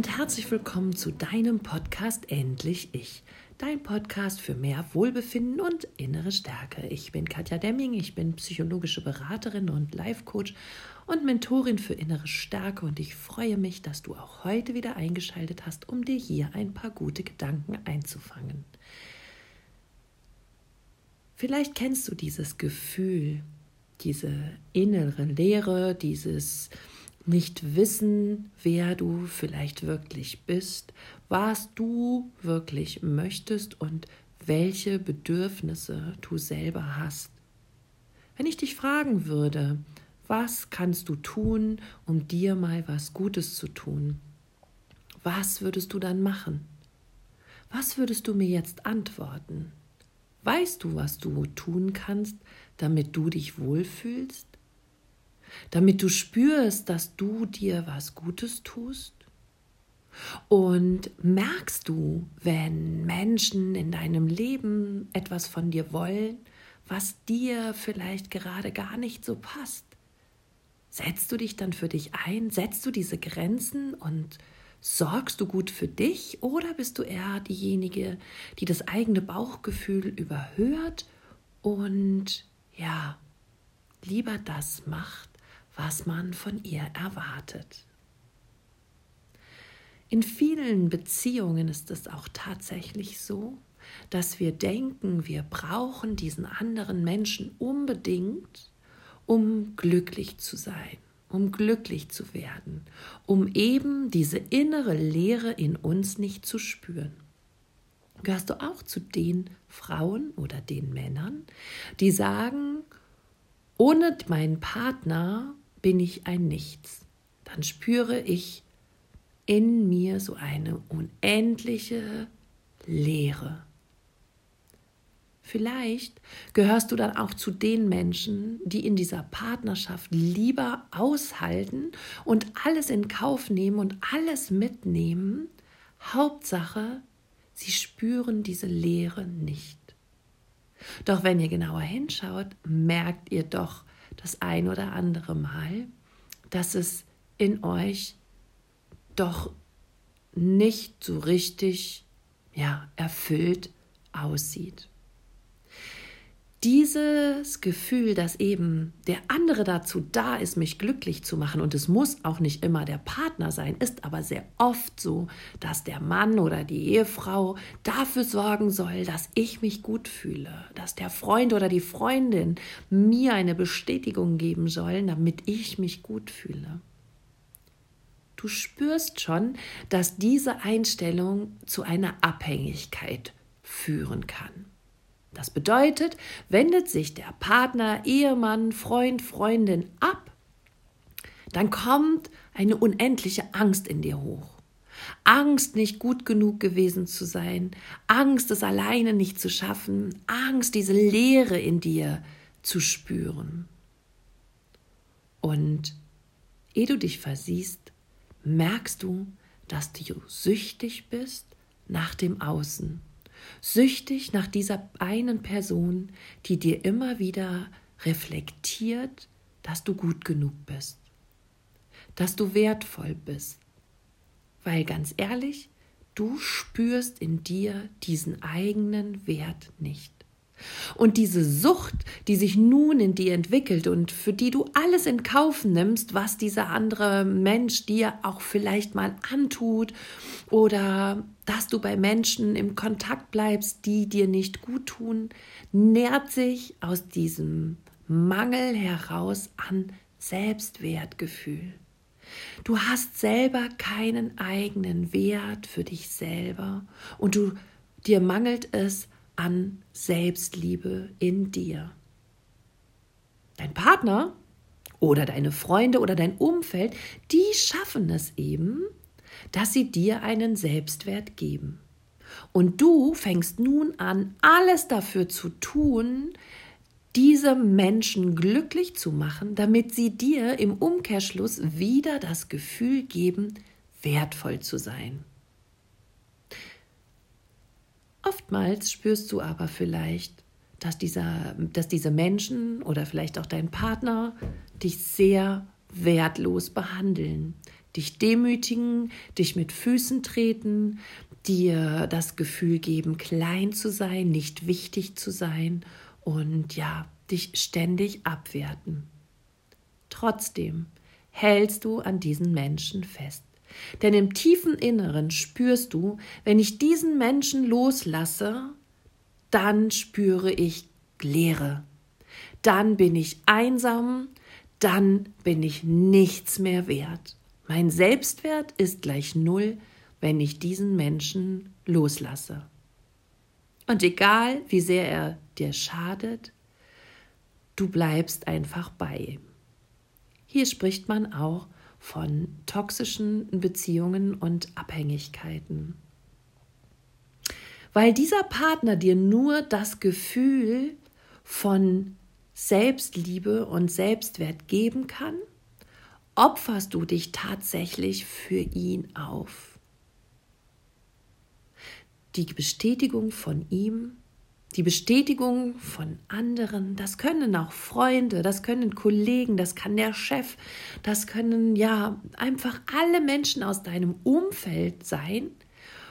und herzlich willkommen zu deinem Podcast Endlich Ich. Dein Podcast für mehr Wohlbefinden und innere Stärke. Ich bin Katja Demming, ich bin psychologische Beraterin und Life-Coach und Mentorin für innere Stärke und ich freue mich, dass du auch heute wieder eingeschaltet hast, um dir hier ein paar gute Gedanken einzufangen. Vielleicht kennst du dieses Gefühl, diese innere Leere, dieses nicht wissen, wer du vielleicht wirklich bist, was du wirklich möchtest und welche Bedürfnisse du selber hast. Wenn ich dich fragen würde, was kannst du tun, um dir mal was Gutes zu tun? Was würdest du dann machen? Was würdest du mir jetzt antworten? Weißt du, was du tun kannst, damit du dich wohlfühlst? Damit du spürst, dass du dir was Gutes tust? Und merkst du, wenn Menschen in deinem Leben etwas von dir wollen, was dir vielleicht gerade gar nicht so passt? Setzt du dich dann für dich ein? Setzt du diese Grenzen und sorgst du gut für dich? Oder bist du eher diejenige, die das eigene Bauchgefühl überhört und ja, lieber das macht, was man von ihr erwartet. In vielen Beziehungen ist es auch tatsächlich so, dass wir denken, wir brauchen diesen anderen Menschen unbedingt, um glücklich zu sein, um glücklich zu werden, um eben diese innere Leere in uns nicht zu spüren. Gehörst du auch zu den Frauen oder den Männern, die sagen, ohne meinen Partner bin ich ein Nichts. Dann spüre ich in mir so eine unendliche Leere. Vielleicht gehörst du dann auch zu den Menschen, die in dieser Partnerschaft lieber aushalten und alles in Kauf nehmen und alles mitnehmen. Hauptsache, sie spüren diese Leere nicht. Doch wenn ihr genauer hinschaut, merkt ihr doch, das ein oder andere Mal, dass es in euch doch nicht so richtig ja, erfüllt aussieht dieses Gefühl, dass eben der andere dazu da ist, mich glücklich zu machen, und es muss auch nicht immer der Partner sein, ist aber sehr oft so, dass der Mann oder die Ehefrau dafür sorgen soll, dass ich mich gut fühle, dass der Freund oder die Freundin mir eine Bestätigung geben sollen, damit ich mich gut fühle. Du spürst schon, dass diese Einstellung zu einer Abhängigkeit führen kann. Das bedeutet, wendet sich der Partner, Ehemann, Freund, Freundin ab, dann kommt eine unendliche Angst in dir hoch. Angst, nicht gut genug gewesen zu sein, Angst, es alleine nicht zu schaffen, Angst, diese Leere in dir zu spüren. Und ehe du dich versiehst, merkst du, dass du süchtig bist nach dem Außen süchtig nach dieser einen Person, die dir immer wieder reflektiert, dass du gut genug bist, dass du wertvoll bist. Weil ganz ehrlich, du spürst in dir diesen eigenen Wert nicht. Und diese Sucht, die sich nun in dir entwickelt und für die du alles in Kauf nimmst, was dieser andere Mensch dir auch vielleicht mal antut oder dass du bei Menschen im Kontakt bleibst, die dir nicht gut tun, nährt sich aus diesem Mangel heraus an Selbstwertgefühl. Du hast selber keinen eigenen Wert für dich selber und du dir mangelt es an Selbstliebe in dir. Dein Partner oder deine Freunde oder dein Umfeld, die schaffen es eben, dass sie dir einen Selbstwert geben. Und du fängst nun an, alles dafür zu tun, diese Menschen glücklich zu machen, damit sie dir im Umkehrschluss wieder das Gefühl geben, wertvoll zu sein. Oftmals spürst du aber vielleicht, dass, dieser, dass diese Menschen oder vielleicht auch dein Partner dich sehr wertlos behandeln, dich demütigen, dich mit Füßen treten, dir das Gefühl geben, klein zu sein, nicht wichtig zu sein und ja, dich ständig abwerten. Trotzdem hältst du an diesen Menschen fest. Denn im tiefen Inneren spürst du, wenn ich diesen Menschen loslasse, dann spüre ich Leere. Dann bin ich einsam, dann bin ich nichts mehr wert. Mein Selbstwert ist gleich null, wenn ich diesen Menschen loslasse. Und egal, wie sehr er dir schadet, du bleibst einfach bei ihm. Hier spricht man auch von toxischen Beziehungen und Abhängigkeiten. Weil dieser Partner dir nur das Gefühl von Selbstliebe und Selbstwert geben kann, opferst du dich tatsächlich für ihn auf. Die Bestätigung von ihm die Bestätigung von anderen, das können auch Freunde, das können Kollegen, das kann der Chef, das können ja einfach alle Menschen aus deinem Umfeld sein,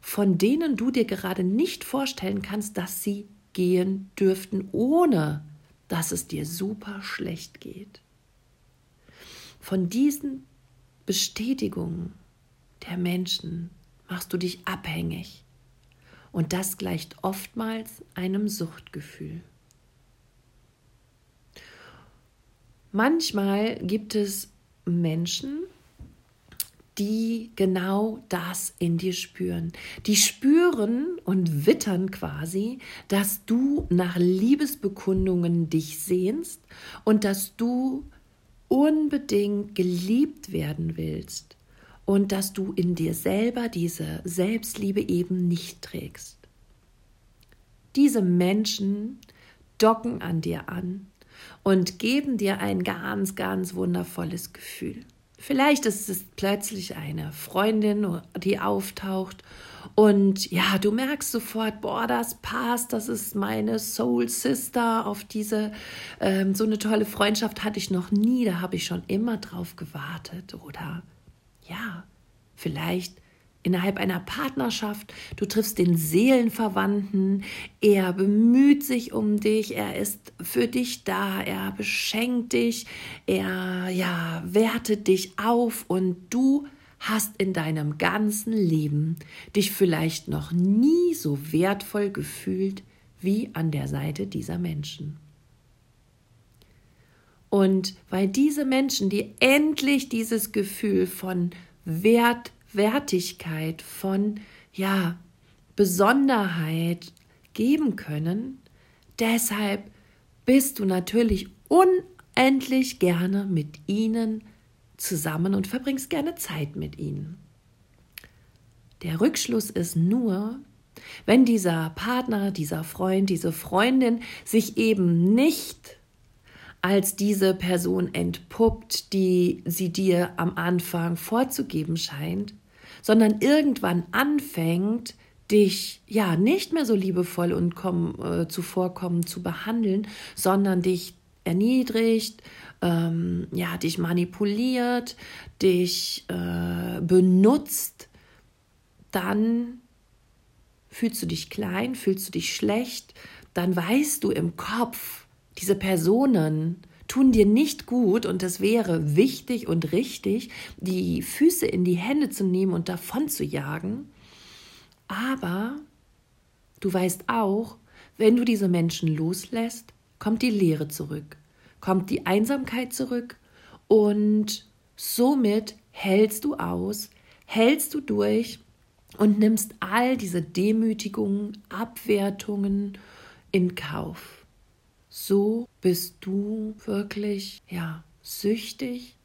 von denen du dir gerade nicht vorstellen kannst, dass sie gehen dürften, ohne dass es dir super schlecht geht. Von diesen Bestätigungen der Menschen machst du dich abhängig. Und das gleicht oftmals einem Suchtgefühl. Manchmal gibt es Menschen, die genau das in dir spüren. Die spüren und wittern quasi, dass du nach Liebesbekundungen dich sehnst und dass du unbedingt geliebt werden willst und dass du in dir selber diese Selbstliebe eben nicht trägst. Diese Menschen docken an dir an und geben dir ein ganz, ganz wundervolles Gefühl. Vielleicht ist es plötzlich eine Freundin, die auftaucht und ja, du merkst sofort, boah, das passt, das ist meine Soul Sister. Auf diese ähm, so eine tolle Freundschaft hatte ich noch nie, da habe ich schon immer drauf gewartet. Oder ja, vielleicht innerhalb einer Partnerschaft, du triffst den Seelenverwandten, er bemüht sich um dich, er ist für dich da, er beschenkt dich, er ja, wertet dich auf. Und du hast in deinem ganzen Leben dich vielleicht noch nie so wertvoll gefühlt wie an der Seite dieser Menschen. Und weil diese Menschen, die endlich dieses Gefühl von Wert, Wertigkeit, von ja, Besonderheit geben können, deshalb bist du natürlich unendlich gerne mit ihnen zusammen und verbringst gerne Zeit mit ihnen. Der Rückschluss ist nur, wenn dieser Partner, dieser Freund, diese Freundin sich eben nicht als diese Person entpuppt, die sie dir am Anfang vorzugeben scheint, sondern irgendwann anfängt, dich ja nicht mehr so liebevoll und komm, äh, zuvorkommen zu behandeln, sondern dich erniedrigt, ähm, ja, dich manipuliert, dich äh, benutzt, dann fühlst du dich klein, fühlst du dich schlecht, dann weißt du im Kopf, diese Personen tun dir nicht gut und es wäre wichtig und richtig, die Füße in die Hände zu nehmen und davon zu jagen. Aber du weißt auch, wenn du diese Menschen loslässt, kommt die Leere zurück, kommt die Einsamkeit zurück und somit hältst du aus, hältst du durch und nimmst all diese Demütigungen, Abwertungen in Kauf so bist du wirklich, ja, süchtig,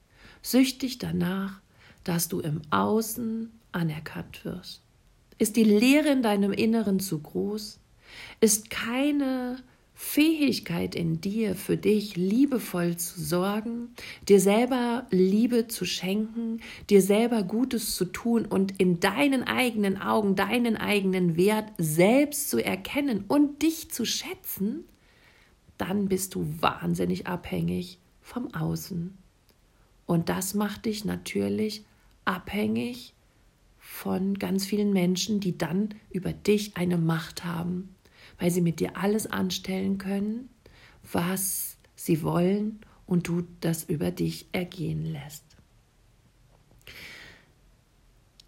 süchtig danach, dass du im Außen anerkannt wirst. Ist die Leere in deinem Inneren zu groß? Ist keine Fähigkeit in dir, für dich liebevoll zu sorgen, dir selber Liebe zu schenken, dir selber Gutes zu tun und in deinen eigenen Augen deinen eigenen Wert selbst zu erkennen und dich zu schätzen? Dann bist du wahnsinnig abhängig vom Außen. Und das macht dich natürlich abhängig von ganz vielen Menschen, die dann über dich eine Macht haben, weil sie mit dir alles anstellen können, was sie wollen und du das über dich ergehen lässt.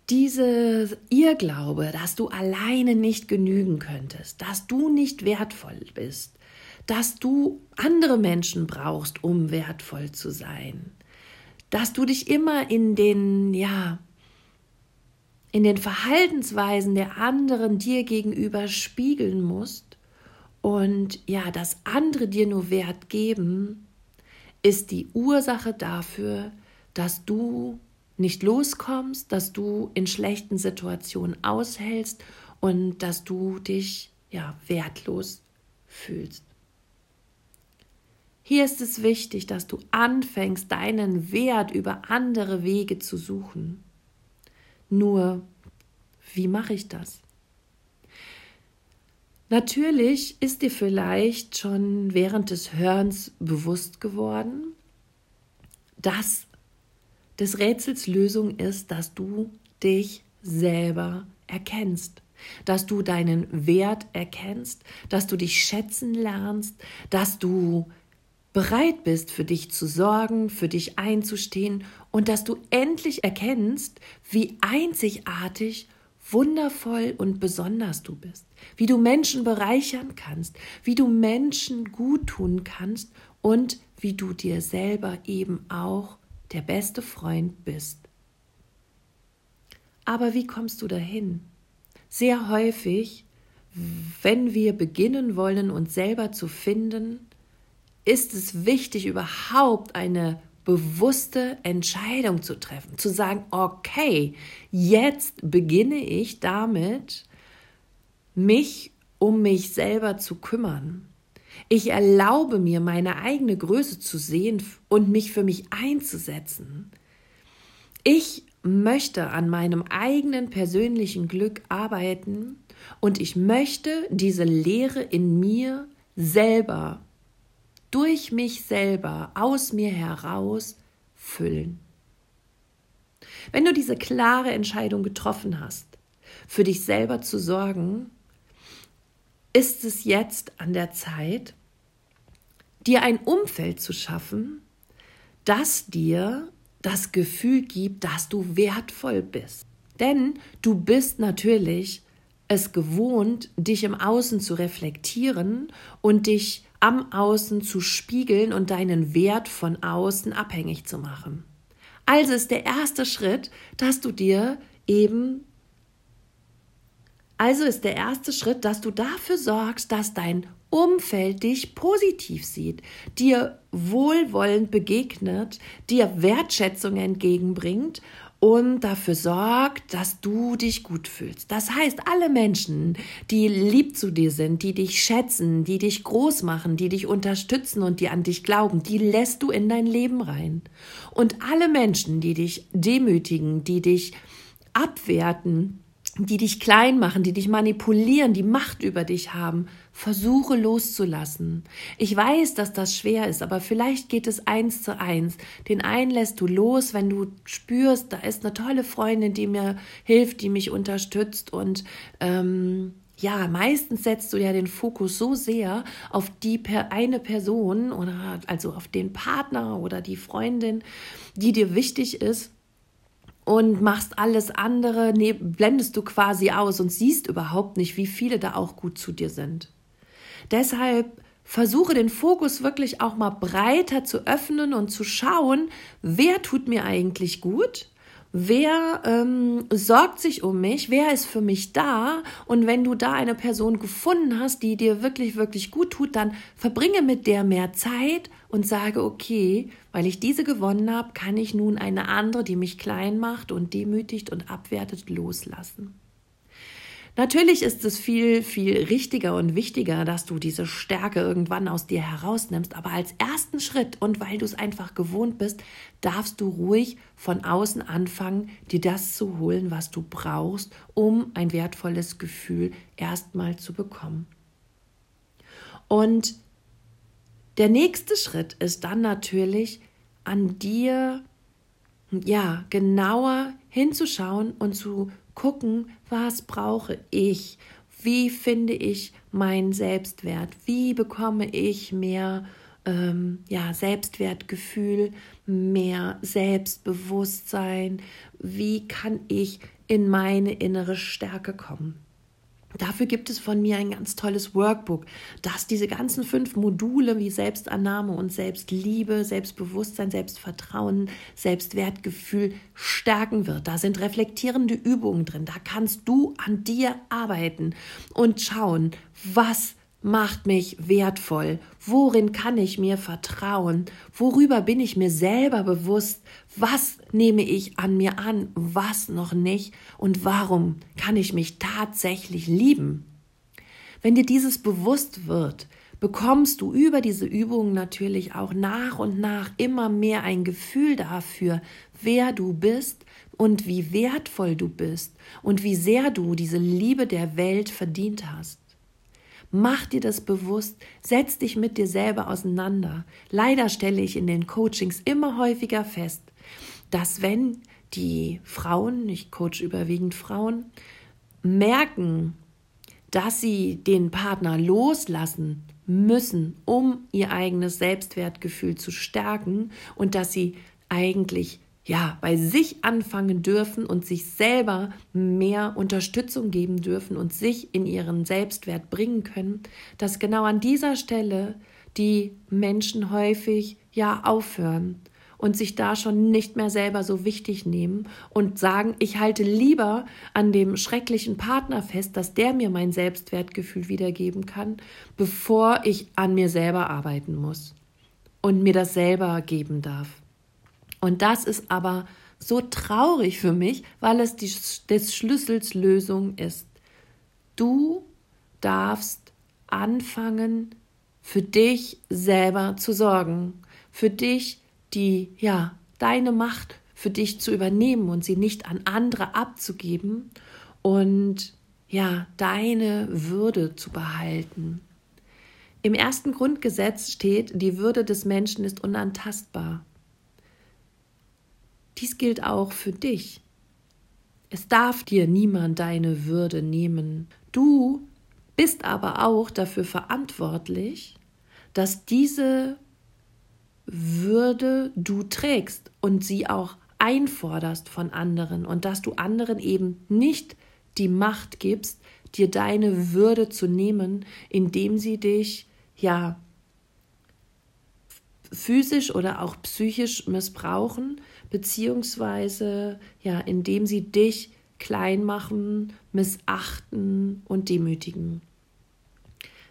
Diese Irrglaube, dass du alleine nicht genügen könntest, dass du nicht wertvoll bist, dass du andere Menschen brauchst, um wertvoll zu sein, dass du dich immer in den, ja, in den Verhaltensweisen der anderen dir gegenüber spiegeln musst und ja, dass andere dir nur Wert geben, ist die Ursache dafür, dass du nicht loskommst, dass du in schlechten Situationen aushältst und dass du dich ja wertlos fühlst. Hier ist es wichtig, dass du anfängst, deinen Wert über andere Wege zu suchen. Nur, wie mache ich das? Natürlich ist dir vielleicht schon während des Hörens bewusst geworden, dass des Rätsels Lösung ist, dass du dich selber erkennst, dass du deinen Wert erkennst, dass du dich schätzen lernst, dass du bereit bist, für dich zu sorgen, für dich einzustehen und dass du endlich erkennst, wie einzigartig, wundervoll und besonders du bist, wie du Menschen bereichern kannst, wie du Menschen gut tun kannst und wie du dir selber eben auch der beste Freund bist. Aber wie kommst du dahin? Sehr häufig, wenn wir beginnen wollen, uns selber zu finden, ist es wichtig, überhaupt eine bewusste Entscheidung zu treffen, zu sagen, okay, jetzt beginne ich damit, mich um mich selber zu kümmern. Ich erlaube mir, meine eigene Größe zu sehen und mich für mich einzusetzen. Ich möchte an meinem eigenen persönlichen Glück arbeiten und ich möchte diese Lehre in mir selber, durch mich selber, aus mir heraus füllen. Wenn du diese klare Entscheidung getroffen hast, für dich selber zu sorgen, ist es jetzt an der Zeit, dir ein Umfeld zu schaffen, das dir das Gefühl gibt, dass du wertvoll bist. Denn du bist natürlich es gewohnt, dich im Außen zu reflektieren und dich am Außen zu spiegeln und deinen Wert von außen abhängig zu machen. Also ist der erste Schritt, dass du dir eben also ist der erste Schritt, dass du dafür sorgst, dass dein Umfeld dich positiv sieht, dir wohlwollend begegnet, dir Wertschätzung entgegenbringt und dafür sorgt, dass du dich gut fühlst. Das heißt, alle Menschen, die lieb zu dir sind, die dich schätzen, die dich groß machen, die dich unterstützen und die an dich glauben, die lässt du in dein Leben rein. Und alle Menschen, die dich demütigen, die dich abwerten, die dich klein machen, die dich manipulieren, die Macht über dich haben, versuche loszulassen. Ich weiß, dass das schwer ist, aber vielleicht geht es eins zu eins. Den einen lässt du los, wenn du spürst, da ist eine tolle Freundin, die mir hilft, die mich unterstützt und ähm, ja, meistens setzt du ja den Fokus so sehr auf die per eine Person oder also auf den Partner oder die Freundin, die dir wichtig ist und machst alles andere, nee, blendest du quasi aus und siehst überhaupt nicht, wie viele da auch gut zu dir sind. Deshalb versuche den Fokus wirklich auch mal breiter zu öffnen und zu schauen, wer tut mir eigentlich gut wer ähm, sorgt sich um mich, wer ist für mich da und wenn du da eine Person gefunden hast, die dir wirklich, wirklich gut tut, dann verbringe mit der mehr Zeit und sage, okay, weil ich diese gewonnen habe, kann ich nun eine andere, die mich klein macht und demütigt und abwertet, loslassen. Natürlich ist es viel, viel richtiger und wichtiger, dass du diese Stärke irgendwann aus dir herausnimmst, aber als ersten Schritt und weil du es einfach gewohnt bist, darfst du ruhig von außen anfangen, dir das zu holen, was du brauchst, um ein wertvolles Gefühl erstmal zu bekommen. Und der nächste Schritt ist dann natürlich, an dir ja, genauer hinzuschauen und zu gucken, was brauche ich? Wie finde ich meinen Selbstwert? Wie bekomme ich mehr ähm, ja, Selbstwertgefühl, mehr Selbstbewusstsein? Wie kann ich in meine innere Stärke kommen? Dafür gibt es von mir ein ganz tolles Workbook, das diese ganzen fünf Module wie Selbstannahme und Selbstliebe, Selbstbewusstsein, Selbstvertrauen, Selbstwertgefühl stärken wird. Da sind reflektierende Übungen drin. Da kannst du an dir arbeiten und schauen, was macht mich wertvoll? Worin kann ich mir vertrauen? Worüber bin ich mir selber bewusst? Was nehme ich an mir an? Was noch nicht? Und warum kann ich mich tatsächlich lieben? Wenn dir dieses bewusst wird, bekommst du über diese Übungen natürlich auch nach und nach immer mehr ein Gefühl dafür, wer du bist und wie wertvoll du bist und wie sehr du diese Liebe der Welt verdient hast. Mach dir das bewusst, setz dich mit dir selber auseinander. Leider stelle ich in den Coachings immer häufiger fest, dass wenn die Frauen, ich coach überwiegend Frauen, merken, dass sie den Partner loslassen müssen, um ihr eigenes Selbstwertgefühl zu stärken und dass sie eigentlich ja, bei sich anfangen dürfen und sich selber mehr Unterstützung geben dürfen und sich in ihren Selbstwert bringen können, dass genau an dieser Stelle die Menschen häufig ja aufhören und sich da schon nicht mehr selber so wichtig nehmen und sagen, ich halte lieber an dem schrecklichen Partner fest, dass der mir mein Selbstwertgefühl wiedergeben kann, bevor ich an mir selber arbeiten muss und mir das selber geben darf. Und das ist aber so traurig für mich, weil es die, des Schlüssels Lösung ist. Du darfst anfangen, für dich selber zu sorgen, für dich die, ja, deine Macht für dich zu übernehmen und sie nicht an andere abzugeben und ja, deine Würde zu behalten. Im ersten Grundgesetz steht, die Würde des Menschen ist unantastbar. Dies gilt auch für dich. Es darf dir niemand deine Würde nehmen. Du bist aber auch dafür verantwortlich, dass diese Würde du trägst und sie auch einforderst von anderen und dass du anderen eben nicht die Macht gibst, dir deine Würde zu nehmen, indem sie dich ja physisch oder auch psychisch missbrauchen, beziehungsweise ja, indem sie dich klein machen, missachten und demütigen.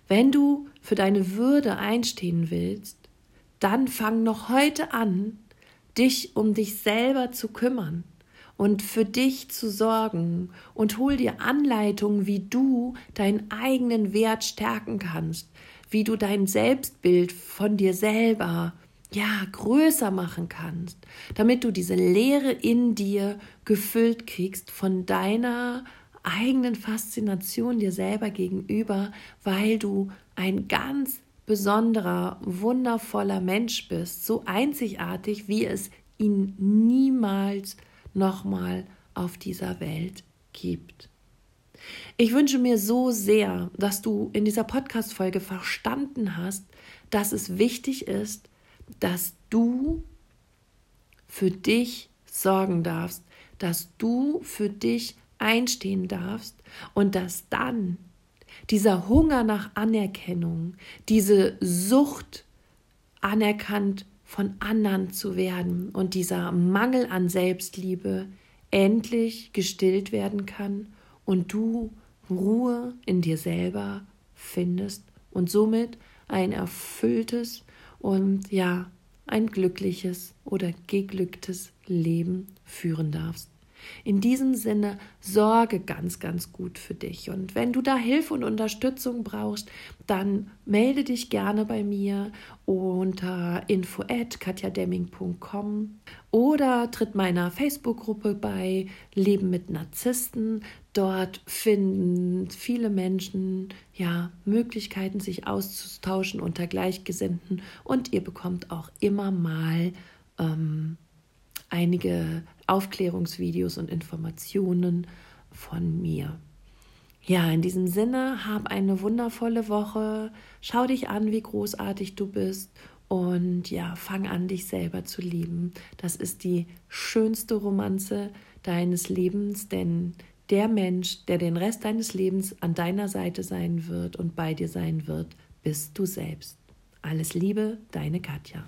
Wenn du für deine Würde einstehen willst, dann fang noch heute an, dich um dich selber zu kümmern und für dich zu sorgen und hol dir Anleitungen, wie du deinen eigenen Wert stärken kannst, wie du dein Selbstbild von dir selber ja, größer machen kannst, damit du diese Leere in dir gefüllt kriegst von deiner eigenen Faszination dir selber gegenüber, weil du ein ganz besonderer, wundervoller Mensch bist, so einzigartig, wie es ihn niemals nochmal auf dieser Welt gibt. Ich wünsche mir so sehr, dass du in dieser Podcast-Folge verstanden hast, dass es wichtig ist, dass du für dich sorgen darfst, dass du für dich einstehen darfst und dass dann dieser Hunger nach Anerkennung, diese Sucht anerkannt von anderen zu werden und dieser Mangel an Selbstliebe endlich gestillt werden kann und du Ruhe in dir selber findest und somit ein erfülltes und ja, ein glückliches oder geglücktes Leben führen darfst. In diesem Sinne sorge ganz, ganz gut für dich. Und wenn du da Hilfe und Unterstützung brauchst, dann melde dich gerne bei mir unter info@katjademming.com oder tritt meiner Facebook-Gruppe bei Leben mit Narzissten. Dort finden viele Menschen ja Möglichkeiten, sich auszutauschen unter Gleichgesinnten und ihr bekommt auch immer mal ähm, einige Aufklärungsvideos und Informationen von mir. Ja, in diesem Sinne, hab eine wundervolle Woche. Schau dich an, wie großartig du bist. Und ja, fang an, dich selber zu lieben. Das ist die schönste Romanze deines Lebens, denn der Mensch, der den Rest deines Lebens an deiner Seite sein wird und bei dir sein wird, bist du selbst. Alles Liebe, deine Katja.